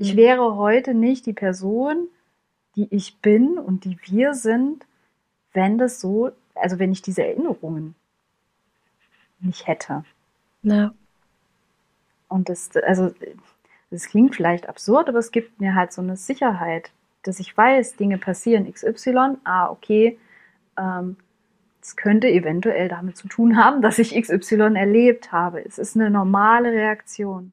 Ich wäre heute nicht die Person, die ich bin und die wir sind, wenn das so, also wenn ich diese Erinnerungen nicht hätte. Ja. Und das, also, das klingt vielleicht absurd, aber es gibt mir halt so eine Sicherheit, dass ich weiß, Dinge passieren XY, ah, okay, ähm, es könnte eventuell damit zu tun haben, dass ich XY erlebt habe. Es ist eine normale Reaktion.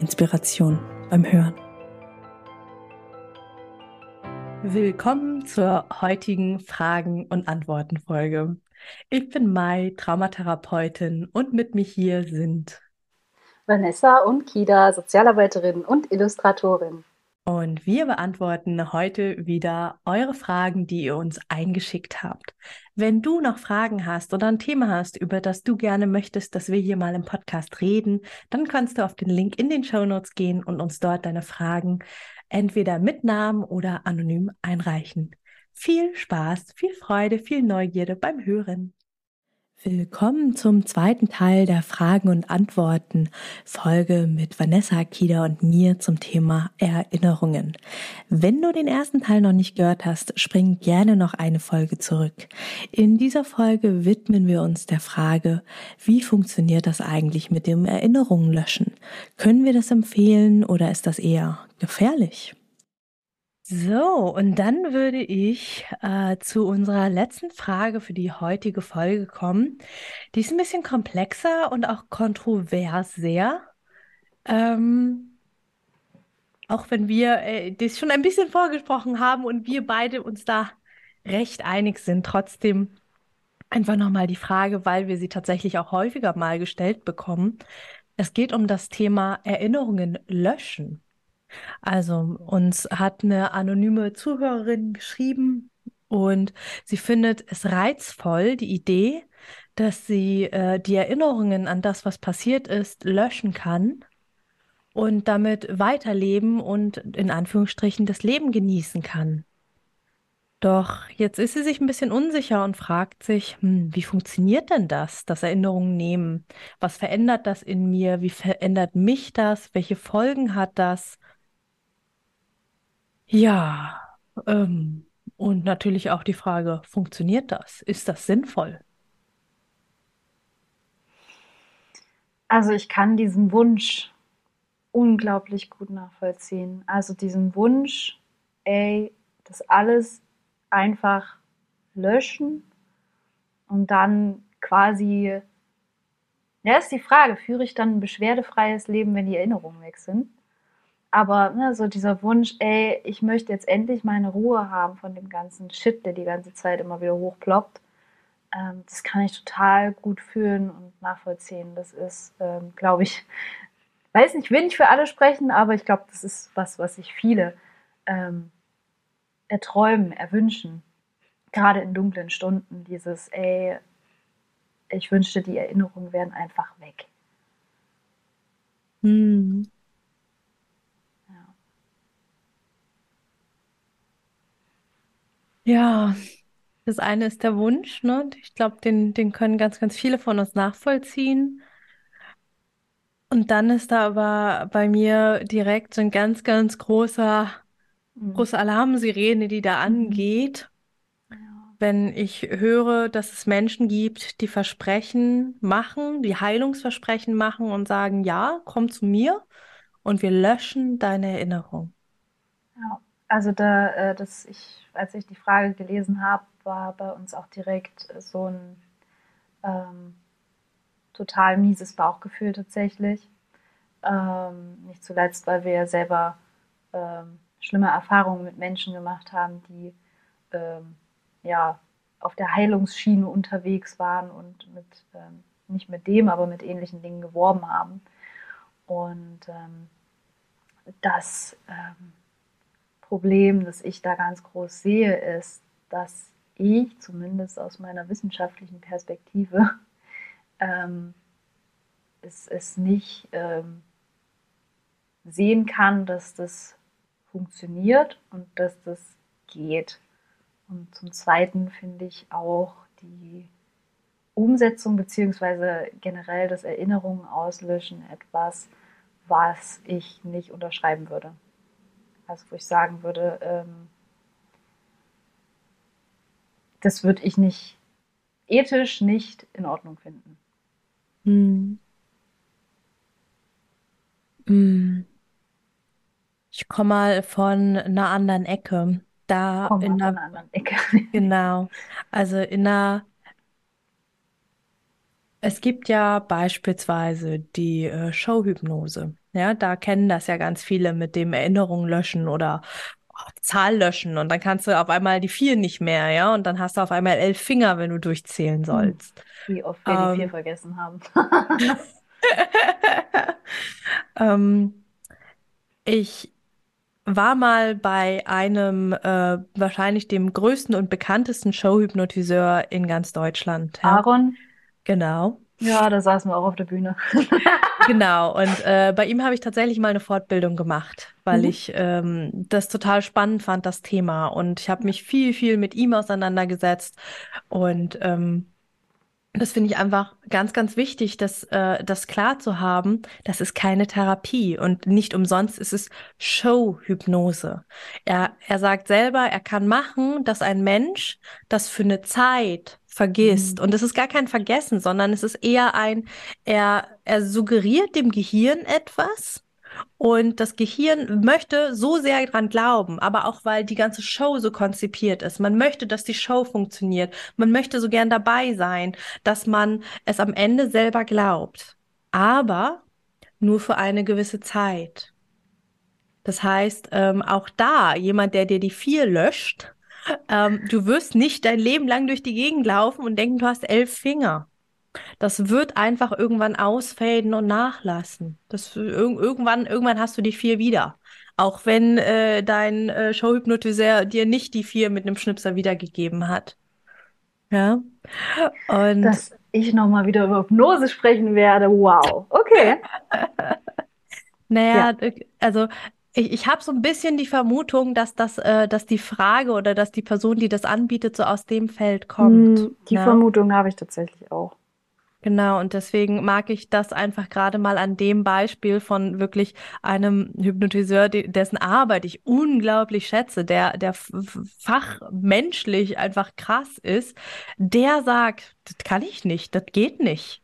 Inspiration beim Hören. Willkommen zur heutigen Fragen- und Antworten-Folge. Ich bin Mai, Traumatherapeutin und mit mir hier sind Vanessa und Kida, Sozialarbeiterin und Illustratorin. Und wir beantworten heute wieder eure Fragen, die ihr uns eingeschickt habt. Wenn du noch Fragen hast oder ein Thema hast, über das du gerne möchtest, dass wir hier mal im Podcast reden, dann kannst du auf den Link in den Show Notes gehen und uns dort deine Fragen entweder mit Namen oder anonym einreichen. Viel Spaß, viel Freude, viel Neugierde beim Hören. Willkommen zum zweiten Teil der Fragen und Antworten Folge mit Vanessa Akida und mir zum Thema Erinnerungen. Wenn du den ersten Teil noch nicht gehört hast, spring gerne noch eine Folge zurück. In dieser Folge widmen wir uns der Frage, wie funktioniert das eigentlich mit dem Erinnerungen löschen? Können wir das empfehlen oder ist das eher gefährlich? So, und dann würde ich äh, zu unserer letzten Frage für die heutige Folge kommen. Die ist ein bisschen komplexer und auch kontrovers sehr. Ähm, auch wenn wir äh, das schon ein bisschen vorgesprochen haben und wir beide uns da recht einig sind, trotzdem einfach nochmal die Frage, weil wir sie tatsächlich auch häufiger mal gestellt bekommen. Es geht um das Thema Erinnerungen löschen. Also uns hat eine anonyme Zuhörerin geschrieben und sie findet es reizvoll, die Idee, dass sie äh, die Erinnerungen an das, was passiert ist, löschen kann und damit weiterleben und in Anführungsstrichen das Leben genießen kann. Doch jetzt ist sie sich ein bisschen unsicher und fragt sich, hm, wie funktioniert denn das, das Erinnerungen nehmen? Was verändert das in mir? Wie verändert mich das? Welche Folgen hat das? Ja, ähm, und natürlich auch die Frage, funktioniert das? Ist das sinnvoll? Also ich kann diesen Wunsch unglaublich gut nachvollziehen. Also diesen Wunsch, ey, das alles einfach löschen und dann quasi, ja, ist die Frage, führe ich dann ein beschwerdefreies Leben, wenn die Erinnerungen weg sind? Aber ne, so dieser Wunsch, ey, ich möchte jetzt endlich meine Ruhe haben von dem ganzen Shit, der die ganze Zeit immer wieder hochploppt, ähm, das kann ich total gut fühlen und nachvollziehen. Das ist, ähm, glaube ich, weiß nicht, will nicht für alle sprechen, aber ich glaube, das ist was, was sich viele ähm, erträumen, erwünschen. Gerade in dunklen Stunden, dieses, ey, ich wünschte, die Erinnerungen wären einfach weg. Hm. Ja, das eine ist der Wunsch, ne? Ich glaube, den, den können ganz, ganz viele von uns nachvollziehen. Und dann ist da aber bei mir direkt so ein ganz, ganz großer, Mhm. große Alarmsirene, die da Mhm. angeht, Ja. wenn ich höre, dass es Menschen gibt, die Versprechen machen, die Heilungsversprechen machen und sagen, ja, komm zu mir und wir löschen deine Erinnerung. Ja. Also da, äh, das ich als ich die Frage gelesen habe, war bei uns auch direkt so ein ähm, total mieses Bauchgefühl tatsächlich. Ähm, nicht zuletzt, weil wir ja selber ähm, schlimme Erfahrungen mit Menschen gemacht haben, die ähm, ja auf der Heilungsschiene unterwegs waren und mit ähm, nicht mit dem, aber mit ähnlichen Dingen geworben haben. Und ähm, das ähm, Problem, das ich da ganz groß sehe, ist, dass ich zumindest aus meiner wissenschaftlichen Perspektive ähm, es, es nicht ähm, sehen kann, dass das funktioniert und dass das geht. Und zum Zweiten finde ich auch die Umsetzung bzw. generell das Erinnerungen auslöschen etwas, was ich nicht unterschreiben würde. Also wo ich sagen würde, ähm, das würde ich nicht ethisch nicht in Ordnung finden. Hm. Hm. Ich komme mal von einer anderen Ecke. Da Komm in einer anderen Ecke. genau, also in einer, es gibt ja beispielsweise die äh, Showhypnose. Ja, da kennen das ja ganz viele mit dem Erinnerung löschen oder oh, Zahl löschen und dann kannst du auf einmal die vier nicht mehr, ja, und dann hast du auf einmal elf Finger, wenn du durchzählen Hm. sollst. Wie oft wir die vier Ähm, vergessen haben. ähm, ich war mal bei einem, äh, wahrscheinlich dem größten und bekanntesten Showhypnotiseur in ganz Deutschland, ja. Aaron, Genau. Ja, da saßen wir auch auf der Bühne. Genau, und äh, bei ihm habe ich tatsächlich mal eine Fortbildung gemacht, weil Mhm. ich ähm, das total spannend fand, das Thema. Und ich habe mich viel, viel mit ihm auseinandergesetzt. Und ähm, das finde ich einfach ganz, ganz wichtig, das, äh, das klar zu haben. Das ist keine Therapie und nicht umsonst ist es Showhypnose. Er, er sagt selber, er kann machen, dass ein Mensch das für eine Zeit vergisst. Mhm. Und es ist gar kein Vergessen, sondern es ist eher ein, er, er suggeriert dem Gehirn etwas. Und das Gehirn möchte so sehr dran glauben, aber auch weil die ganze Show so konzipiert ist. Man möchte, dass die Show funktioniert. Man möchte so gern dabei sein, dass man es am Ende selber glaubt. Aber nur für eine gewisse Zeit. Das heißt, ähm, auch da, jemand, der dir die vier löscht, ähm, du wirst nicht dein Leben lang durch die Gegend laufen und denken, du hast elf Finger. Das wird einfach irgendwann ausfaden und nachlassen. Das ir irgendwann, irgendwann hast du die vier wieder. Auch wenn äh, dein äh, Showhypnotiseur dir nicht die vier mit einem Schnipser wiedergegeben hat. Ja. Und Dass ich nochmal wieder über Hypnose sprechen werde. Wow. Okay. naja, Ja. also ich, ich habe so ein bisschen die Vermutung, dass das, äh, dass die Frage oder dass die Person, die das anbietet, so aus dem Feld kommt. Hm, Die Ja. Vermutung habe ich tatsächlich auch. Genau, und deswegen mag ich das einfach gerade mal an dem Beispiel von wirklich einem Hypnotiseur, de- dessen Arbeit ich unglaublich schätze, der, der fachmenschlich einfach krass ist, der sagt, das kann ich nicht, das geht nicht.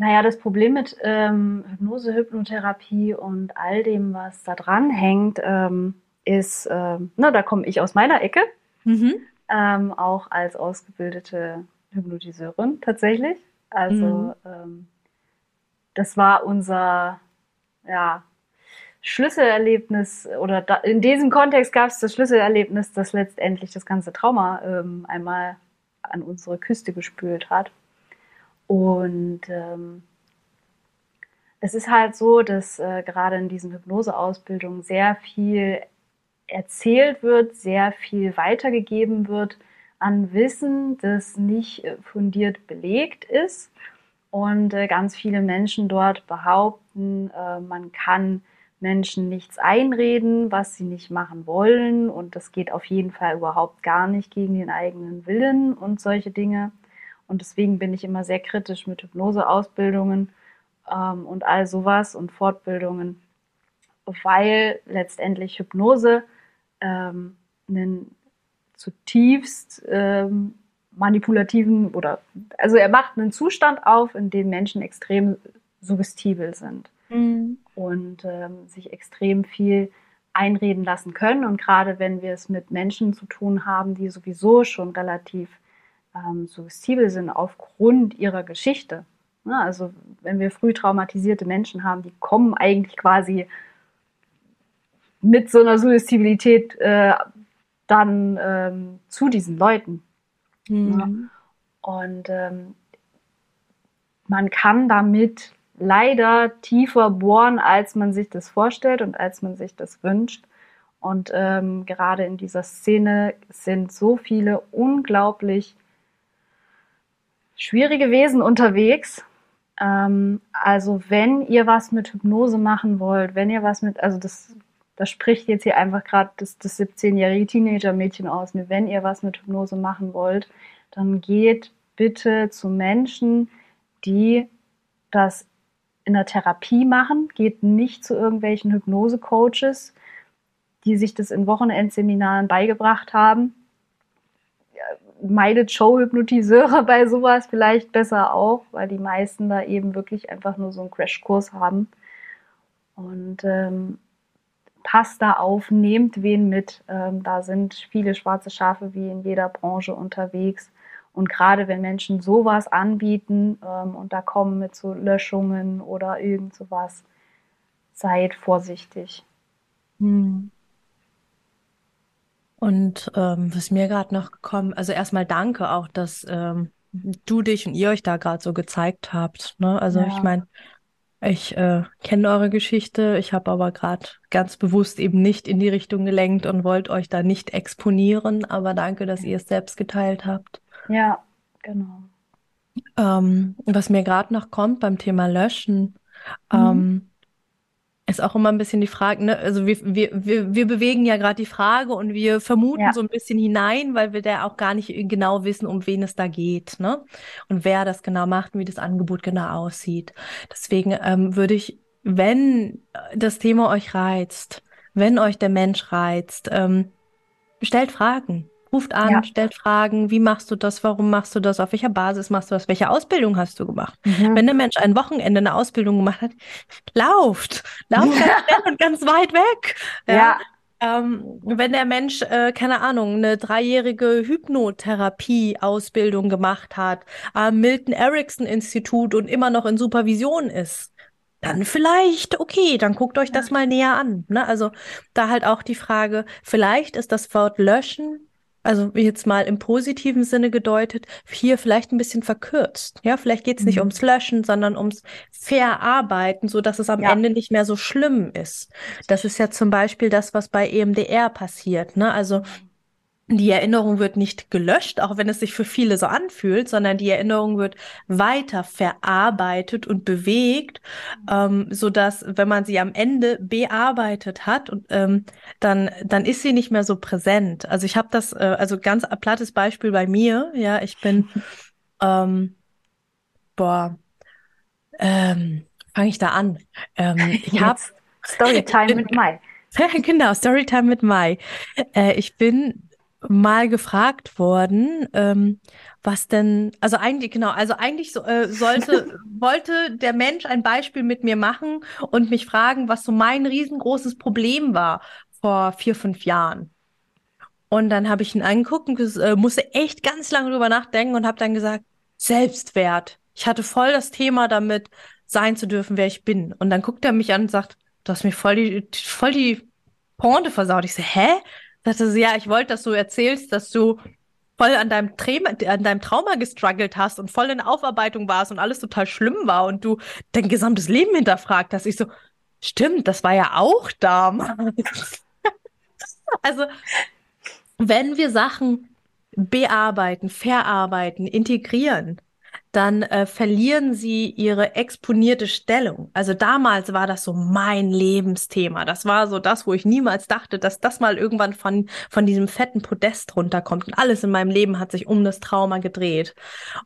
Naja, das Problem mit ähm, Hypnose, Hypnotherapie und all dem, was da dran hängt, ähm, ist, ähm, na, da komme ich aus meiner Ecke, Mhm. ähm, auch als ausgebildete Hypnotiseurin tatsächlich. Also ähm, das war unser ja, Schlüsselerlebnis oder da, in diesem Kontext gab es das Schlüsselerlebnis, das letztendlich das ganze Trauma ähm, einmal an unsere Küste gespült hat. Und ähm, es ist halt so, dass äh, gerade in diesen Hypnoseausbildungen sehr viel erzählt wird, sehr viel weitergegeben wird an Wissen, das nicht äh, fundiert belegt ist. Und äh, ganz viele Menschen dort behaupten, äh, man kann Menschen nichts einreden, was sie nicht machen wollen. Und das geht auf jeden Fall überhaupt gar nicht gegen den eigenen Willen und solche Dinge. Und deswegen bin ich immer sehr kritisch mit Hypnoseausbildungen ähm, und all sowas und Fortbildungen, weil letztendlich Hypnose ähm, einen zutiefst ähm, manipulativen oder also er macht einen Zustand auf, in dem Menschen extrem suggestibel sind Mhm. und ähm, sich extrem viel einreden lassen können. Und gerade wenn wir es mit Menschen zu tun haben, die sowieso schon relativ ähm, suggestibel sind aufgrund ihrer Geschichte. Ja, also wenn wir früh traumatisierte Menschen haben, die kommen eigentlich quasi mit so einer Suggestibilität äh, dann ähm, zu diesen Leuten. Mhm. Und ähm, man kann damit leider tiefer bohren, als man sich das vorstellt und als man sich das wünscht. Und ähm, gerade in dieser Szene sind so viele unglaublich schwierige Wesen unterwegs. Ähm, also wenn ihr was mit Hypnose machen wollt, wenn ihr was mit, also das, das spricht jetzt hier einfach gerade das, das 17-jährige Teenager-Mädchen aus, ne? wenn ihr was mit Hypnose machen wollt, dann geht bitte zu Menschen, die das in der Therapie machen, geht nicht zu irgendwelchen Hypnose-Coaches, die sich das in Wochenendseminaren beigebracht haben. Meidet Showhypnotiseure bei sowas vielleicht besser auch, weil die meisten da eben wirklich einfach nur so einen Crashkurs haben. Und ähm, passt da auf, nehmt wen mit. Ähm, da sind viele schwarze Schafe wie in jeder Branche unterwegs. Und gerade wenn Menschen sowas anbieten ähm, und da kommen mit so Löschungen oder irgend sowas, seid vorsichtig. Hm. Und ähm, was mir gerade noch gekommen, also erstmal danke auch, dass ähm, du dich und ihr euch da gerade so gezeigt habt. Ne? Also ja. ich meine, ich äh, kenne eure Geschichte, ich habe aber gerade ganz bewusst eben nicht in die Richtung gelenkt und wollte euch da nicht exponieren, aber danke, dass ihr es selbst geteilt habt. Ja, genau. Ähm, was mir gerade noch kommt beim Thema Löschen, mhm. Ist auch immer ein bisschen die Frage, ne? Also wir, wir, wir, wir bewegen ja gerade die Frage und wir vermuten ja. so ein bisschen hinein, weil wir da auch gar nicht genau wissen, um wen es da geht, ne? Und wer das genau macht und wie das Angebot genau aussieht. Deswegen ähm, würde ich, wenn das Thema euch reizt, wenn euch der Mensch reizt, ähm, stellt Fragen. Ruft an, ja. stellt Fragen, wie machst du das, warum machst du das, auf welcher Basis machst du das, welche Ausbildung hast du gemacht? Mhm. Wenn der Mensch ein Wochenende eine Ausbildung gemacht hat, lauft, lauft ganz schnell und ganz weit weg. Ja. ja. Ähm, wenn der Mensch, äh, keine Ahnung, eine dreijährige Hypnotherapie-Ausbildung gemacht hat, am Milton Erickson Institut und immer noch in Supervision ist, dann vielleicht, okay, dann guckt euch das mal näher an. Ne? Also da halt auch die Frage, vielleicht ist das Wort löschen also jetzt mal im positiven Sinne gedeutet, hier vielleicht ein bisschen verkürzt. Ja, vielleicht geht es nicht mhm. ums Löschen, sondern ums Verarbeiten, so dass es am ja. Ende nicht mehr so schlimm ist. Das ist ja zum Beispiel das, was bei EMDR passiert. Ne? Also die Erinnerung wird nicht gelöscht, auch wenn es sich für viele so anfühlt, sondern die Erinnerung wird weiter verarbeitet und bewegt, ähm, so dass wenn man sie am Ende bearbeitet hat, und, ähm, dann dann ist sie nicht mehr so präsent. Also ich habe das, äh, also ganz plattes Beispiel bei mir. Ja, ich bin, ähm, boah, ähm, fange ich da an? Ähm, ich habe Storytime mit Mai. genau, Storytime mit Mai. Äh, ich bin mal gefragt worden, ähm, was denn, also eigentlich, genau, also eigentlich so, äh, sollte, wollte der Mensch ein Beispiel mit mir machen und mich fragen, was so mein riesengroßes Problem war vor vier, fünf Jahren. Und dann habe ich ihn angeguckt und äh, musste echt ganz lange drüber nachdenken und habe dann gesagt, Selbstwert. Ich hatte voll das Thema damit, sein zu dürfen, wer ich bin. Und dann guckt er mich an und sagt, du hast mir voll die, voll die Pointe versaut. Ich so, hä? Sagte sie, ja, ich wollte, dass du erzählst, dass du voll an deinem, Trauma, an deinem Trauma gestruggelt hast und voll in Aufarbeitung warst und alles total schlimm war und du dein gesamtes Leben hinterfragt hast. Ich so, stimmt, das war ja auch damals. also, wenn wir Sachen bearbeiten, verarbeiten, integrieren, dann äh, verlieren sie ihre exponierte Stellung. Also damals war das so mein Lebensthema. Das war so das, wo ich niemals dachte, dass das mal irgendwann von, von diesem fetten Podest runterkommt. Und alles in meinem Leben hat sich um das Trauma gedreht.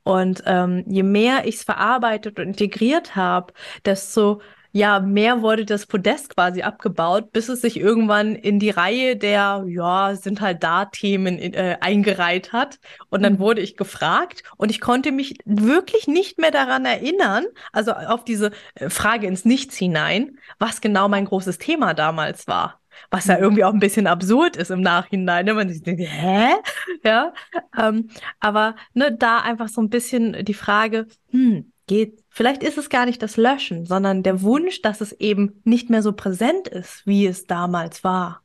Und ähm, je mehr ich es verarbeitet und integriert habe, desto ja, mehr wurde das Podest quasi abgebaut, bis es sich irgendwann in die Reihe der, ja, sind halt da Themen äh, eingereiht hat. Und dann mhm. wurde ich gefragt und ich konnte mich wirklich nicht mehr daran erinnern, also auf diese äh, Frage ins Nichts hinein, was genau mein großes Thema damals war. Was ja mhm. irgendwie auch ein bisschen absurd ist im Nachhinein. Ne? Man sich denkt, hä? Ja. Ähm, aber ne, da einfach so ein bisschen die Frage, hm, geht, vielleicht ist es gar nicht das Löschen, sondern der Wunsch, dass es eben nicht mehr so präsent ist, wie es damals war.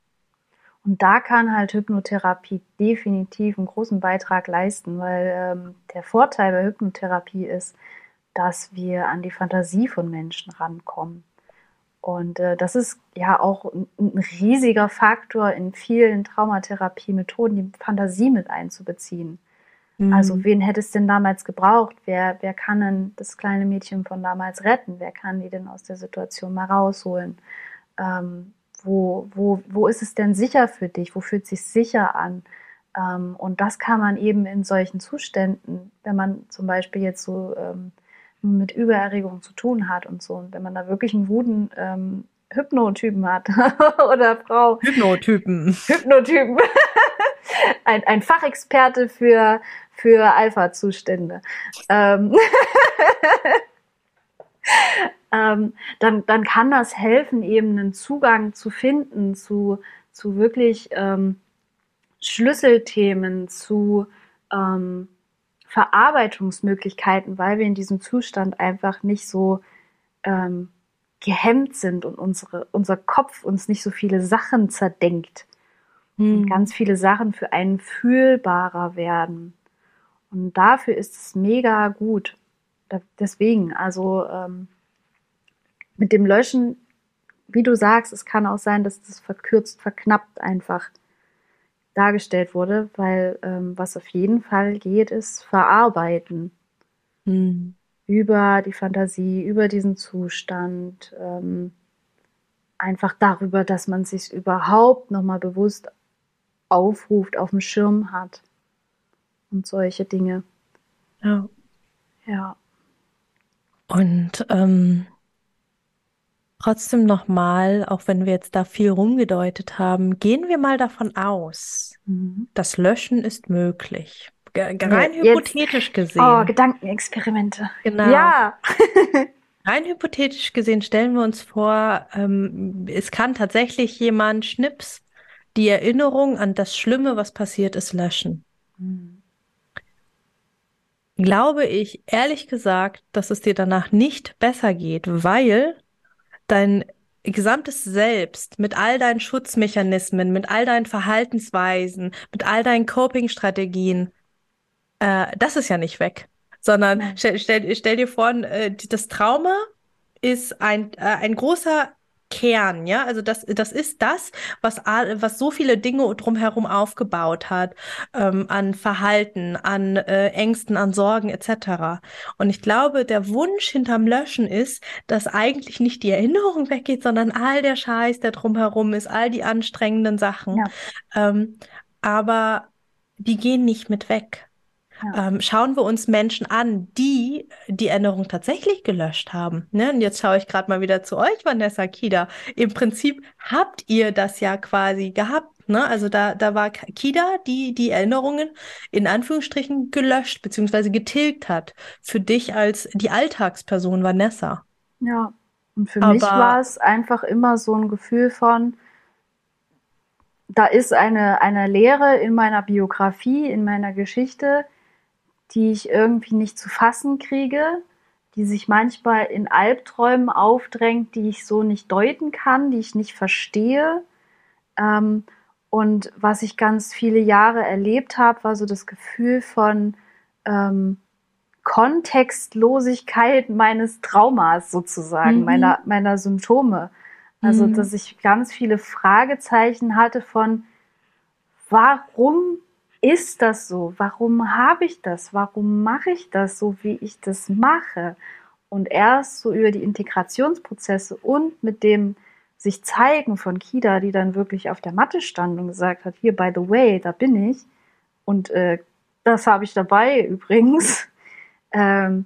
Und da kann halt Hypnotherapie definitiv einen großen Beitrag leisten, weil ähm, der Vorteil bei Hypnotherapie ist, dass wir an die Fantasie von Menschen rankommen. Und äh, das ist ja auch ein, ein, riesiger Faktor in vielen Traumatherapie-Methoden, die Fantasie mit einzubeziehen. Mhm. Also wen hätte es denn damals gebraucht? Wer, wer kann denn das kleine Mädchen von damals retten? Wer kann die denn aus der Situation mal rausholen? Ähm, wo, wo, wo ist es denn sicher für dich? Wo fühlt es sich sicher an? Ähm, und das kann man eben in solchen Zuständen, wenn man zum Beispiel jetzt so ähm, mit Übererregung zu tun hat und so. Und wenn man da wirklich einen guten ähm, Hypnotypen hat oder Frau. Hypnotypen. Hypnotypen. ein, ein Fachexperte für, für Alpha-Zustände. Ähm, ähm, dann, dann kann das helfen, eben einen Zugang zu finden zu, zu wirklich ähm, Schlüsselthemen, zu ähm, Verarbeitungsmöglichkeiten, weil wir in diesem Zustand einfach nicht so ähm, gehemmt sind und unsere, unser Kopf uns nicht so viele Sachen zerdenkt hm. und ganz viele Sachen für einen fühlbarer werden. Und dafür ist es mega gut. Da, deswegen, also ähm, mit dem Löschen, wie du sagst, es kann auch sein, dass das verkürzt, verknappt einfach dargestellt wurde, weil ähm, was auf jeden Fall geht, ist verarbeiten. Mhm. Über die Fantasie, über diesen Zustand, ähm, einfach darüber, dass man sich überhaupt nochmal bewusst aufruft, auf dem Schirm hat und solche Dinge. Ja. Ja. Und ähm, Trotzdem nochmal, auch wenn wir jetzt da viel rumgedeutet haben, gehen wir mal davon aus, mhm. das Löschen ist möglich. G rein ja, hypothetisch gesehen. Oh, Gedankenexperimente. Genau. Ja. rein hypothetisch gesehen stellen wir uns vor, ähm, es kann tatsächlich jemand Schnips die Erinnerung an das Schlimme, was passiert ist, löschen. Mhm. Glaube ich ehrlich gesagt, dass es dir danach nicht besser geht, weil dein gesamtes Selbst mit all deinen Schutzmechanismen, mit all deinen Verhaltensweisen, mit all deinen Coping-Strategien, äh, das ist ja nicht weg. Sondern stell, stell, stell dir vor, äh, das Trauma ist ein, äh, ein großer Kern, ja, also das, das ist das, was, was so viele Dinge drumherum aufgebaut hat, ähm, an Verhalten, an äh, Ängsten, an Sorgen etc. Und ich glaube, der Wunsch hinterm Löschen ist, dass eigentlich nicht die Erinnerung weggeht, sondern all der Scheiß, der drumherum ist, all die anstrengenden Sachen. Ja. Ähm, aber die gehen nicht mit weg. Ja. Ähm, schauen wir uns Menschen an, die die Erinnerung tatsächlich gelöscht haben. Ne? Und jetzt schaue ich gerade mal wieder zu euch, Vanessa Kida. Im Prinzip habt ihr das ja quasi gehabt. Ne? Also da, da war Kida, die die Erinnerungen in Anführungsstrichen gelöscht bzw. getilgt hat. Für dich als die Alltagsperson Vanessa. Ja, und für Aber, mich war es einfach immer so ein Gefühl von, da ist eine, eine Lehre in meiner Biografie, in meiner Geschichte, die ich irgendwie nicht zu fassen kriege, die sich manchmal in Albträumen aufdrängt, die ich so nicht deuten kann, die ich nicht verstehe. Ähm, und was ich ganz viele Jahre erlebt habe, war so das Gefühl von ähm, Kontextlosigkeit meines Traumas sozusagen, mhm. meiner, meiner Symptome. Also, mhm. dass ich ganz viele Fragezeichen hatte von, warum ist das so? Warum habe ich das? Warum mache ich das so, wie ich das mache? Und erst so über die Integrationsprozesse und mit dem sich zeigen von Kida, die dann wirklich auf der Matte stand und gesagt hat, hier, by the way, da bin ich. Und äh, das habe ich dabei übrigens. Ähm,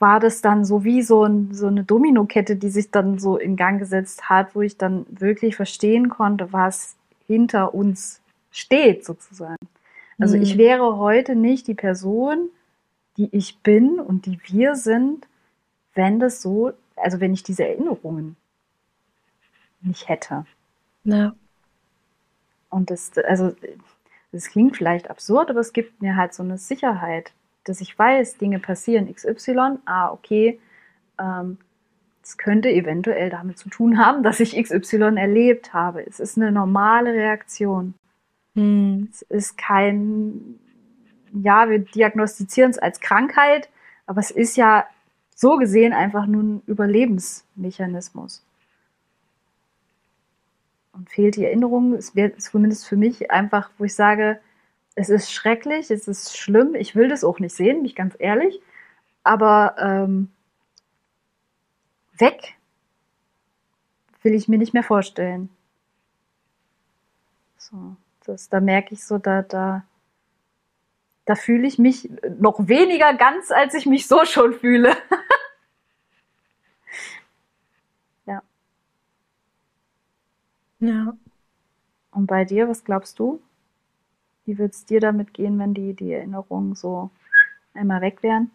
war das dann so wie so, ein, so eine Dominokette, die sich dann so in Gang gesetzt hat, wo ich dann wirklich verstehen konnte, was hinter uns steht sozusagen. Also mhm. ich wäre heute nicht die Person, die ich bin und die wir sind, wenn das so, also wenn ich diese Erinnerungen nicht hätte. Ja. Und das, also, das klingt vielleicht absurd, aber es gibt mir halt so eine Sicherheit, dass ich weiß, Dinge passieren XY, ah, okay, ähm, es könnte eventuell damit zu tun haben, dass ich XY erlebt habe. Es ist eine normale Reaktion. Hm. Es ist kein, ja, wir diagnostizieren es als Krankheit, aber es ist ja so gesehen einfach nur ein Überlebensmechanismus. Und fehlt die Erinnerung, es wäre zumindest für mich einfach, wo ich sage, es ist schrecklich, es ist schlimm, ich will das auch nicht sehen, bin ich ganz ehrlich, aber ähm, weg will ich mir nicht mehr vorstellen. So, das, da merke ich so, da, da, da fühle ich mich noch weniger ganz, als ich mich so schon fühle. ja. Ja. Und bei dir, was glaubst du? Wie würde es dir damit gehen, wenn die, die Erinnerungen so einmal weg wären?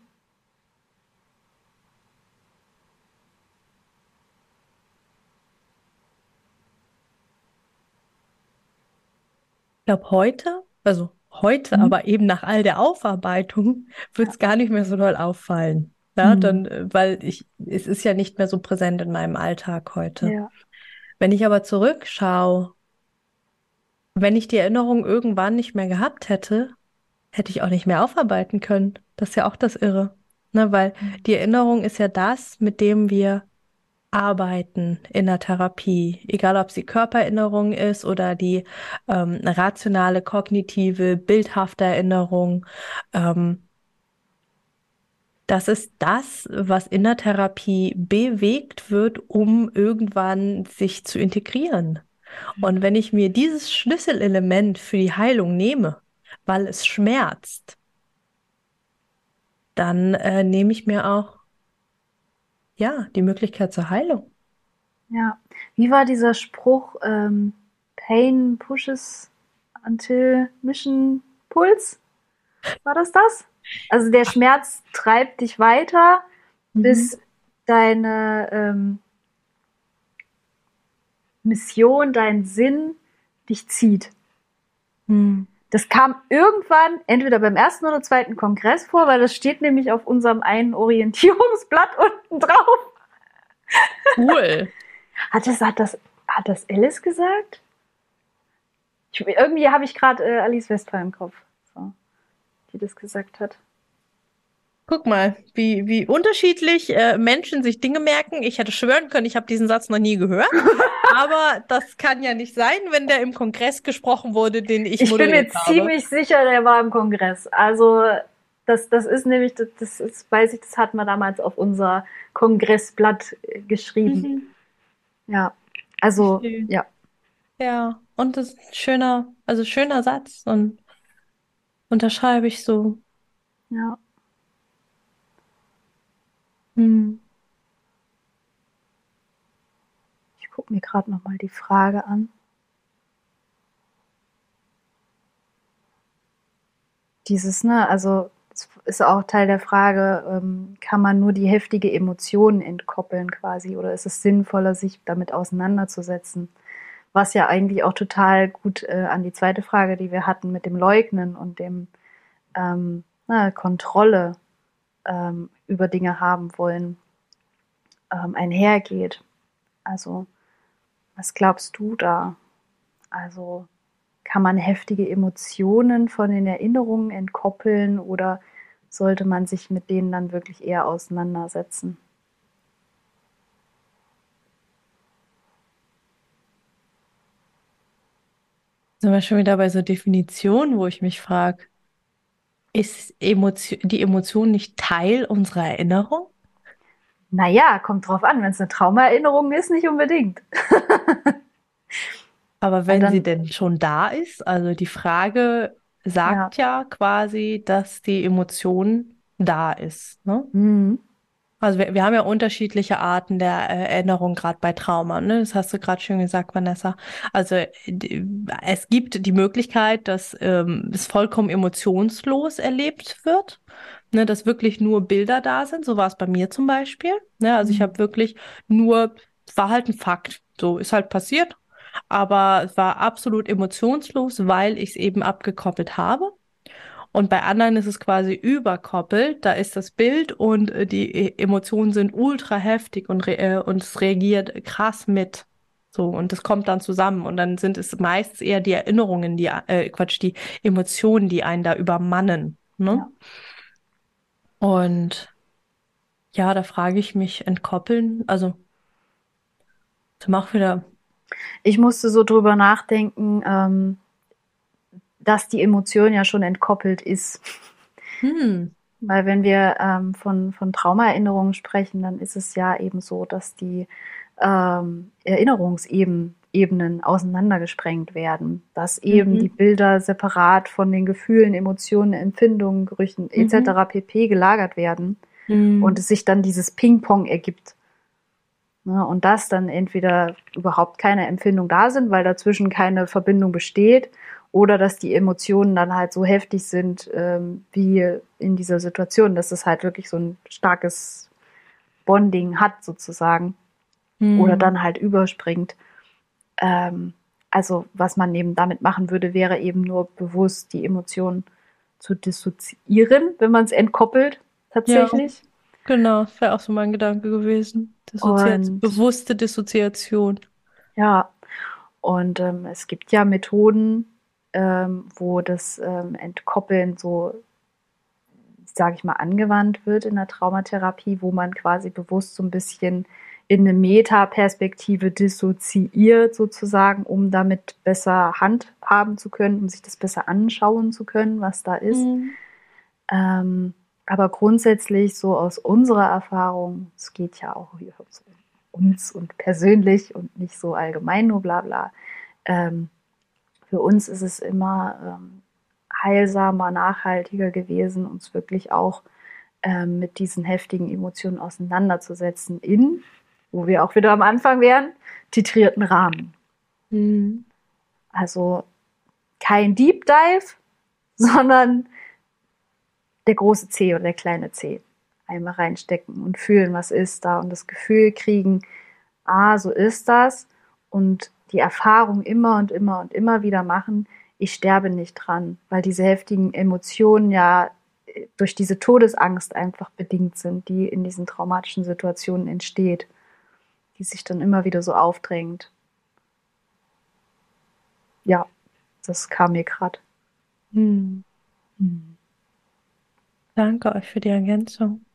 Glaube, heute, also heute, Mhm. aber eben nach all der Aufarbeitung, wird es gar nicht mehr so doll auffallen. Ja, Mhm. dann, äh, weil ich, es ist ja nicht mehr so präsent in meinem Alltag heute. Ja. Wenn ich aber zurückschaue, wenn ich die Erinnerung irgendwann nicht mehr gehabt hätte, hätte ich auch nicht mehr aufarbeiten können. Das ist ja auch das Irre. Ne, weil die Erinnerung ist ja das, mit dem wir arbeiten in der Therapie. Egal, ob sie Körpererinnerung ist oder die ähm, rationale, kognitive, bildhafte Erinnerung. Ähm, das ist das, was in der Therapie bewegt wird, um irgendwann sich zu integrieren. Und wenn ich mir dieses Schlüsselelement für die Heilung nehme, weil es schmerzt, dann äh, nehme ich mir auch ja die Möglichkeit zur Heilung. Ja. Wie war dieser Spruch? Ähm, Pain pushes until mission pulse? War das das? Also der Schmerz treibt dich weiter, bis deine ähm, Mission, dein Sinn dich zieht. Hm. Das kam irgendwann entweder beim ersten oder zweiten Kongress vor, weil das steht nämlich auf unserem einen Orientierungsblatt unten drauf. Cool. Hat das, hat das, hat das Alice gesagt? Ich, irgendwie habe ich gerade äh, Alice Westphal im Kopf, so, die das gesagt hat. Guck mal, wie, wie unterschiedlich äh, Menschen sich Dinge merken. Ich hätte schwören können, ich habe diesen Satz noch nie gehört. Aber das kann ja nicht sein, wenn der im Kongress gesprochen wurde, den ich Ich bin mir ziemlich sicher, der war im Kongress. Also das, das ist nämlich, das, das ist, weiß ich, das hat man damals auf unser Kongressblatt äh, geschrieben. Mhm. Ja, also Schön. ja, Ja, und das ist ein schöner, also schöner Satz und unterschreibe ich so. ja. Hm. Ich gucke mir gerade noch mal die Frage an. Dieses, ne, also ist auch Teil der Frage, ähm, kann man nur die heftige Emotionen entkoppeln quasi oder ist es sinnvoller, sich damit auseinanderzusetzen? Was ja eigentlich auch total gut äh, an die zweite Frage, die wir hatten mit dem Leugnen und dem ähm, na, Kontrolle ähm, über Dinge haben wollen, ähm, einhergeht. Also, was glaubst du da? Also, kann man heftige Emotionen von den Erinnerungen entkoppeln oder sollte man sich mit denen dann wirklich eher auseinandersetzen? Sind wir schon wieder bei so Definitionen, wo ich mich frage, ist Emotio die Emotion nicht Teil unserer Erinnerung? Naja, kommt drauf an, wenn es eine Traumaerinnerung ist, nicht unbedingt. Aber wenn dann- sie denn schon da ist, also die Frage sagt ja, quasi, dass die Emotion da ist. Ne? Mhm. Also wir, wir haben ja unterschiedliche Arten der äh, Erinnerung, gerade bei Trauma. Ne? Das hast du gerade schön gesagt, Vanessa. Also es gibt die Möglichkeit, dass ähm, es vollkommen emotionslos erlebt wird. Ne, dass wirklich nur Bilder da sind. So war es bei mir zum Beispiel. Ne, also ich Mhm. habe wirklich nur, es war halt ein Fakt. So ist halt passiert. Aber es war absolut emotionslos, weil ich es eben abgekoppelt habe. Und bei anderen ist es quasi überkoppelt. Da ist das Bild und äh, die E- Emotionen sind ultra heftig und, äh, und es reagiert krass mit. So, und das kommt dann zusammen. Und dann sind es meistens eher die Erinnerungen, die, äh, Quatsch, die Emotionen, die einen da übermannen. Ne? Ja. Und Ja, da frage ich mich, entkoppeln, also zum auch wieder. Ich musste so drüber nachdenken, ähm, dass die Emotion ja schon entkoppelt ist. Hm. Weil wenn wir ähm, von, von Traumaerinnerungen sprechen, dann ist es ja eben so, dass die ähm, Erinnerungsebenen Ebenen auseinandergesprengt werden, dass eben mhm. die Bilder separat von den Gefühlen, Emotionen, Empfindungen, Gerüchen mhm. etc. pp. gelagert werden mhm. und es sich dann dieses Ping-Pong ergibt. Ne, und dass dann entweder überhaupt keine Empfindungen da sind, weil dazwischen keine Verbindung besteht, oder dass die Emotionen dann halt so heftig sind ähm, wie in dieser Situation, dass es halt wirklich so ein starkes Bonding hat sozusagen mhm. oder dann halt überspringt. Ähm, also was man eben damit machen würde, wäre eben nur bewusst die Emotionen zu dissoziieren, wenn man es entkoppelt tatsächlich. Ja, genau, das wäre auch so mein Gedanke gewesen. Dissoziation, bewusste Dissoziation. Ja, und ähm, es gibt ja Methoden, ähm, wo das ähm, Entkoppeln so, sage ich mal, angewandt wird in der Traumatherapie, wo man quasi bewusst so ein bisschen in eine Metaperspektive dissoziiert sozusagen, um damit besser handhaben zu können, um sich das besser anschauen zu können, was da ist. Mhm. Ähm, aber grundsätzlich so aus unserer Erfahrung, es geht ja auch hier um uns und persönlich und nicht so allgemein nur bla bla. Ähm, für uns ist es immer ähm, heilsamer, nachhaltiger gewesen, uns wirklich auch ähm, mit diesen heftigen Emotionen auseinanderzusetzen in wo wir auch wieder am Anfang wären, titrierten Rahmen. Mhm. Also kein Deep Dive, sondern der große C oder der kleine C. Einmal reinstecken und fühlen, was ist da und das Gefühl kriegen, ah, so ist das und die Erfahrung immer und immer und immer wieder machen, ich sterbe nicht dran, weil diese heftigen Emotionen ja durch diese Todesangst einfach bedingt sind, die in diesen traumatischen Situationen entsteht die sich dann immer wieder so aufdrängt. Ja, das kam mir gerade. Hm. Hm. Danke euch für die Ergänzung.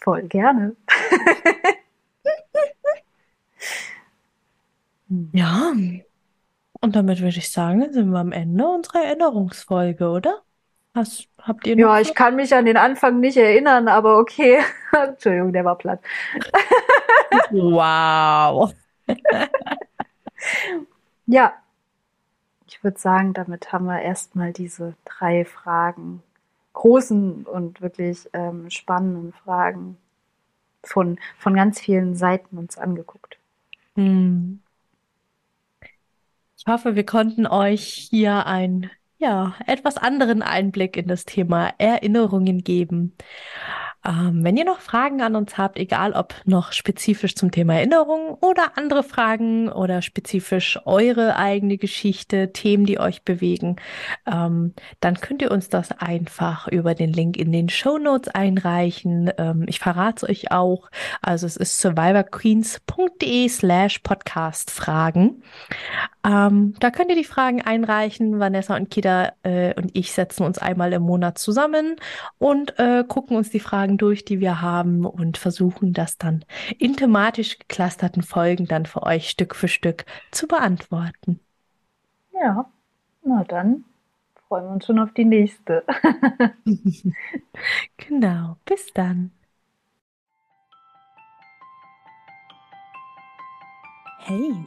Voll gerne. ja, und damit würde ich sagen, sind wir am Ende unserer Erinnerungsfolge, oder? Hast, habt ihr Ja, ich kann mich an den Anfang nicht erinnern, aber okay. Entschuldigung, der war platt. wow. ja, ich würde sagen, damit haben wir erstmal diese drei Fragen, großen und wirklich ähm, spannenden Fragen von, von ganz vielen Seiten uns angeguckt. Hm. Ich hoffe, wir konnten euch hier ein ja, etwas anderen Einblick in das Thema Erinnerungen geben. Ähm, wenn ihr noch Fragen an uns habt, egal ob noch spezifisch zum Thema Erinnerungen oder andere Fragen oder spezifisch eure eigene Geschichte, Themen, die euch bewegen, ähm, dann könnt ihr uns das einfach über den Link in den Show Notes einreichen. Ähm, ich verrate es euch auch. Also es ist survivorqueens.de slash podcast Fragen. Ähm, da könnt ihr die Fragen einreichen. Vanessa und Kida äh, und ich setzen uns einmal im Monat zusammen und äh, gucken uns die Fragen Fragen durch, die wir haben und versuchen das dann in thematisch geclusterten Folgen dann für euch Stück für Stück zu beantworten. Ja, na dann freuen wir uns schon auf die nächste. genau, bis dann. Hey,